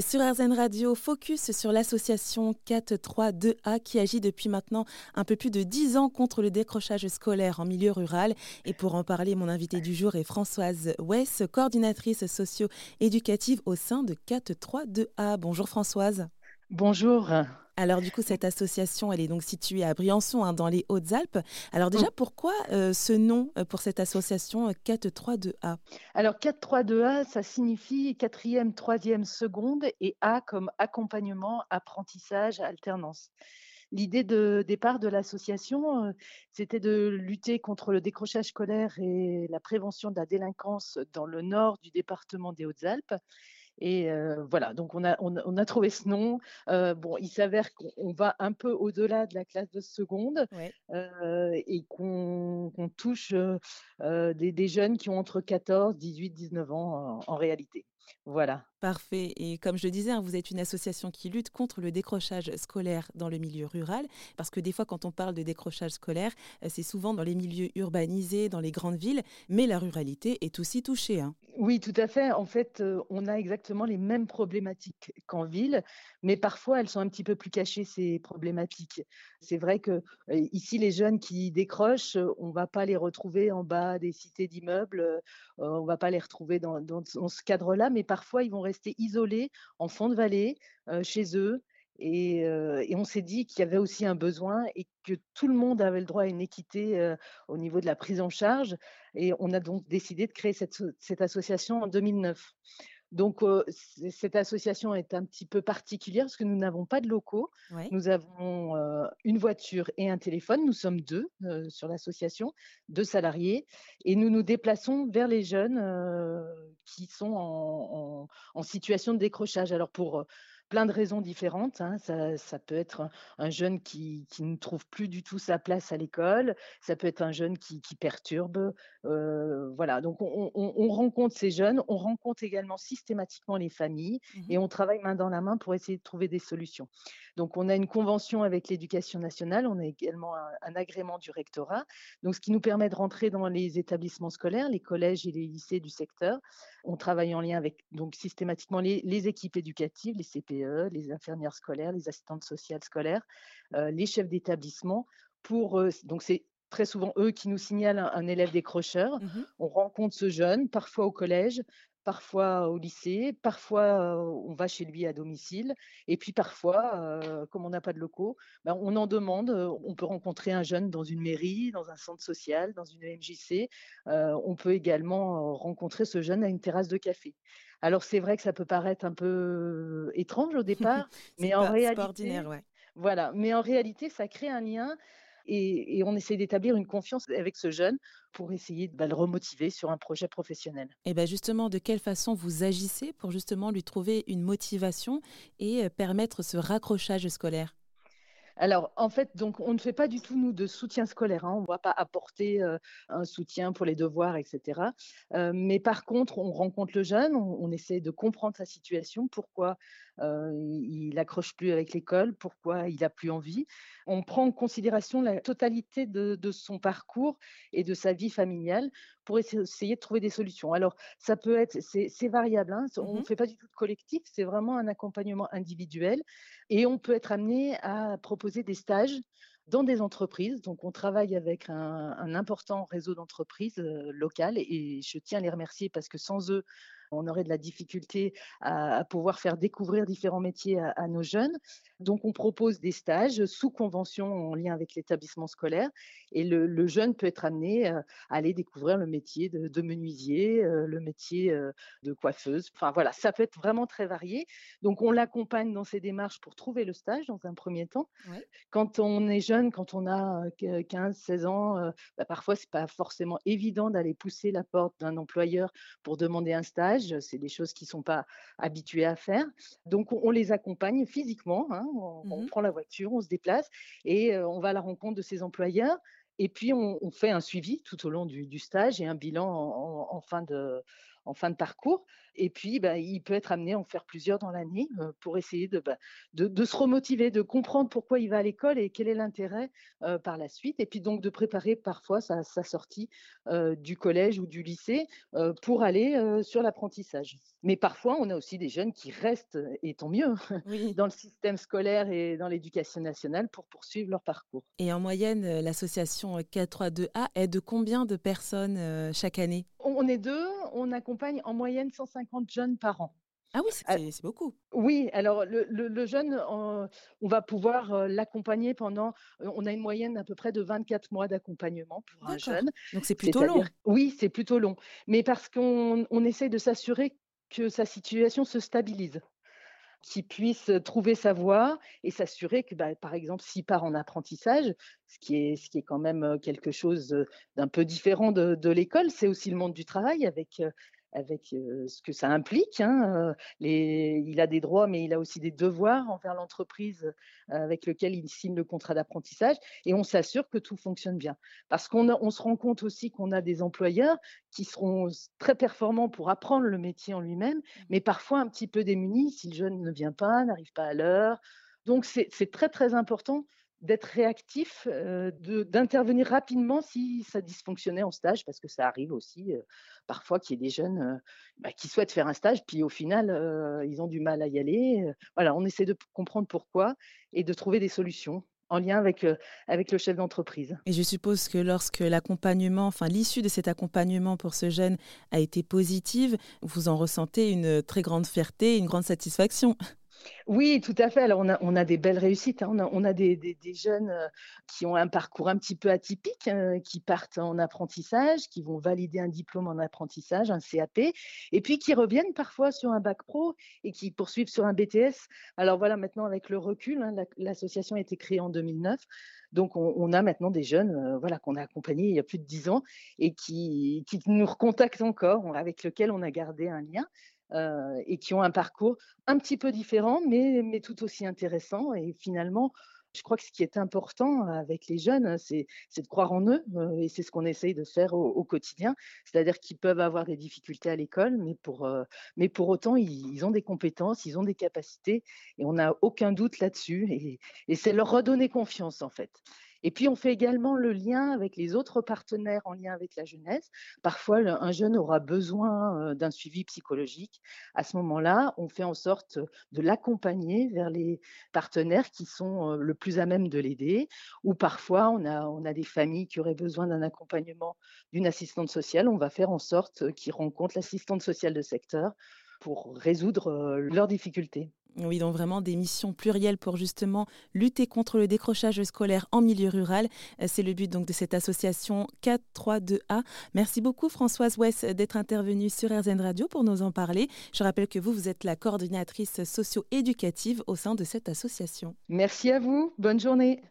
Sur RZN Radio, focus sur l'association 432A qui agit depuis maintenant un peu plus de 10 ans contre le décrochage scolaire en milieu rural. Et pour en parler, mon invité du jour est Françoise Wess, coordinatrice socio-éducative au sein de 432A. Bonjour Françoise. Bonjour. Alors du coup, cette association, elle est donc située à Briançon, hein, dans les Hautes-Alpes. Alors déjà, oh. pourquoi euh, ce nom euh, pour cette association 432A euh, Alors 432A, ça signifie quatrième, troisième, seconde et A comme accompagnement, apprentissage, alternance. L'idée de départ de l'association, c'était de lutter contre le décrochage scolaire et la prévention de la délinquance dans le nord du département des Hautes-Alpes. Et voilà, donc on a, on, a trouvé ce nom. bon, il s'avère qu'on va un peu au-delà de la classe de seconde et qu'on touche des, des, jeunes qui ont entre 14, 18, 19 ans en réalité. Voilà. Parfait. Et comme je le disais, hein, vous êtes une association qui lutte contre le décrochage scolaire dans le milieu rural, parce que des fois, quand on parle de décrochage scolaire, euh, c'est souvent dans les milieux urbanisés, dans les grandes villes, mais la ruralité est aussi touchée. Hein. Oui, tout à fait. En fait, euh, on a exactement les mêmes problématiques qu'en ville, mais parfois elles sont un petit peu plus cachées, ces problématiques. C'est vrai que euh, ici, les jeunes qui décrochent, on ne va pas les retrouver en bas des cités d'immeubles, on ne va pas les retrouver dans, dans ce cadre-là, mais parfois ils vont rester isolés en fond de vallée, chez eux. Et, on s'est dit qu'il y avait aussi un besoin et que tout le monde avait le droit à une équité au niveau de la prise en charge. Et on a donc décidé de créer cette, cette association en 2009. Donc, cette association est un petit peu particulière parce que nous n'avons pas de locaux. Nous avons une voiture et un téléphone. Nous sommes deux sur l'association, deux salariés. Et nous nous déplaçons vers les jeunes qui sont en, en, situation de décrochage. Alors, pour plein de raisons différentes. Hein. Ça, peut être un, jeune qui, ne trouve plus du tout sa place à l'école. Ça peut être un jeune qui, perturbe. Euh, voilà. Donc, on, rencontre ces jeunes. On rencontre également systématiquement les familles mmh et on travaille main dans la main pour essayer de trouver des solutions. Donc, on a une convention avec l'éducation nationale. On a également un, agrément du rectorat. Donc, ce qui nous permet de rentrer dans les établissements scolaires, les collèges et les lycées du secteur. On travaille en lien avec donc systématiquement les, les équipes éducatives, les CP Les infirmières scolaires, les assistantes sociales scolaires, euh, les chefs d'établissement. Pour donc c'est très souvent eux qui nous signalent un, élève décrocheur. Mmh on rencontre ce jeune, parfois au collège, parfois au lycée, parfois on va chez lui à domicile, et puis parfois, comme on n'a pas de locaux, ben, on en demande. On peut rencontrer un jeune dans une mairie, dans un centre social, dans une MJC. on peut également rencontrer ce jeune à une terrasse de café. Alors c'est vrai que ça peut paraître un peu étrange au départ, mais en réalité, voilà, mais en réalité, ça crée un lien et, on essaie d'établir une confiance avec ce jeune pour essayer de bah, le remotiver sur un projet professionnel. Et bien justement, de quelle façon vous agissez pour justement lui trouver une motivation et permettre ce raccrochage scolaire? Alors, en fait, donc, on ne fait pas du tout, nous, de soutien scolaire. Hein. On ne va pas apporter un soutien pour les devoirs, etc. mais par contre, on rencontre le jeune, on, essaie de comprendre sa situation, pourquoi? Il accroche plus avec l'école, pourquoi il n'a plus envie? On prend en considération la totalité de, de, son parcours et de sa vie familiale pour essayer de trouver des solutions. Alors, ça peut être, c'est variable, hein. mmh on ne fait pas du tout de collectif, c'est vraiment un accompagnement individuel et on peut être amené à proposer des stages dans des entreprises. Donc, on travaille avec un, important réseau d'entreprises locales et je tiens à les remercier parce que sans eux, on aurait de la difficulté à, pouvoir faire découvrir différents métiers à, nos jeunes. Donc, on propose des stages sous convention en lien avec l'établissement scolaire et le, jeune peut être amené euh, à aller découvrir le métier de, menuisier, euh, le métier euh, de coiffeuse. Enfin, voilà, ça peut être vraiment très varié. Donc, on l'accompagne dans ses démarches pour trouver le stage dans un premier temps. Quand on est jeune, quand on a 15, 16 ans, bah, parfois, c'est pas forcément évident d'aller pousser la porte d'un employeur pour demander un stage c'est des choses qui ne sont pas habitués à faire. Donc, on, les accompagne physiquement. Hein, on, mmh prend la voiture, on se déplace et on va à la rencontre de ses employeurs. Et puis, on, fait un suivi tout au long du, stage et un bilan en, fin de, en fin de parcours. Et puis, bah, il peut être amené à en faire plusieurs dans l'année pour essayer bah, de, de, se remotiver, de comprendre pourquoi il va à l'école et quel est l'intérêt par la suite. Et puis donc de préparer parfois sa, sortie du collège ou du lycée pour aller sur l'apprentissage. Mais parfois, on a aussi des jeunes qui restent, et tant mieux, dans le système scolaire et dans l'éducation nationale pour poursuivre leur parcours. Et en moyenne, l'association 432A aide combien de personnes chaque année? On est deux, on accompagne en moyenne 150 jeunes par an. Ah oui, c'est beaucoup. Oui, alors le, jeune, on, va pouvoir l'accompagner pendant, on a une moyenne à peu près de 24 mois d'accompagnement pour un jeune. Donc c'est plutôt long. Oui, c'est plutôt long. Mais parce qu'on on essaie de s'assurer que sa situation se stabilise qu'il puisse trouver sa voie et s'assurer que, bah, par exemple, s'il part en apprentissage, ce qui est, qui quand même quelque chose d'un peu différent de l'école, c'est aussi le monde du travail avec avec ce que ça implique. Hein, les, il a des droits, mais il a aussi des devoirs envers l'entreprise avec lequel il signe le contrat d'apprentissage. Et on s'assure que tout fonctionne bien. Parce qu'on on se rend compte aussi qu'on a des employeurs qui seront très performants pour apprendre le métier en lui-même, mmh. mais parfois un petit peu démunis si le jeune ne vient pas, n'arrive pas à l'heure. Donc c'est très très important d'être réactif, d'intervenir rapidement si ça dysfonctionnait en stage, parce que ça arrive aussi parfois qu'il y ait des jeunes bah, qui souhaitent faire un stage, puis au final, ils ont du mal à y aller. Voilà, on essaie de comprendre pourquoi et de trouver des solutions en lien avec, avec le chef d'entreprise. Et je suppose que lorsque l'accompagnement, enfin l'issue de cet accompagnement pour ce jeune a été positive, vous en ressentez une très grande fierté, une grande satisfaction. Oui, tout à fait. Alors, on a, des belles réussites. Hein. On, a, des, jeunes euh, qui ont un parcours un petit peu atypique, euh, qui partent en apprentissage, qui vont valider un diplôme en apprentissage, un CAP, et puis qui reviennent parfois sur un bac pro et qui poursuivent sur un BTS. Alors voilà, maintenant avec le recul, hein, l'association a été créée en 2009. Donc, on, a maintenant des jeunes euh, voilà, qu'on a accompagnés il y a plus de dix ans et qui, qui nous recontactent encore, avec lesquels on a gardé un lien. Euh, et qui ont un parcours un petit peu différent, mais, tout aussi intéressant. Et finalement, je crois que ce qui est important avec les jeunes, c'est de croire en eux, euh, et c'est ce qu'on essaye de faire au, quotidien. C'est-à-dire qu'ils peuvent avoir des difficultés à l'école, mais pour, euh, autant, ils, ont des compétences, ils ont des capacités, et on n'a aucun doute là-dessus. Et c'est leur redonner confiance, en fait. Et puis, on fait également le lien avec les autres partenaires en lien avec la jeunesse. Parfois, un jeune aura besoin d'un suivi psychologique. À ce moment-là, on fait en sorte de l'accompagner vers les partenaires qui sont le plus à même de l'aider. Ou parfois, on a, des familles qui auraient besoin d'un accompagnement d'une assistante sociale. On va faire en sorte qu'ils rencontrent l'assistante sociale de secteur pour résoudre leurs difficultés. Oui, donc vraiment des missions plurielles pour justement lutter contre le décrochage scolaire en milieu rural. Euh, c'est le but donc de cette association 432A. Merci beaucoup Françoise West d'être intervenue sur RZN Radio pour nous en parler. Je rappelle que vous, vous êtes la coordinatrice socio-éducative au sein de cette association. Merci à vous. Bonne journée.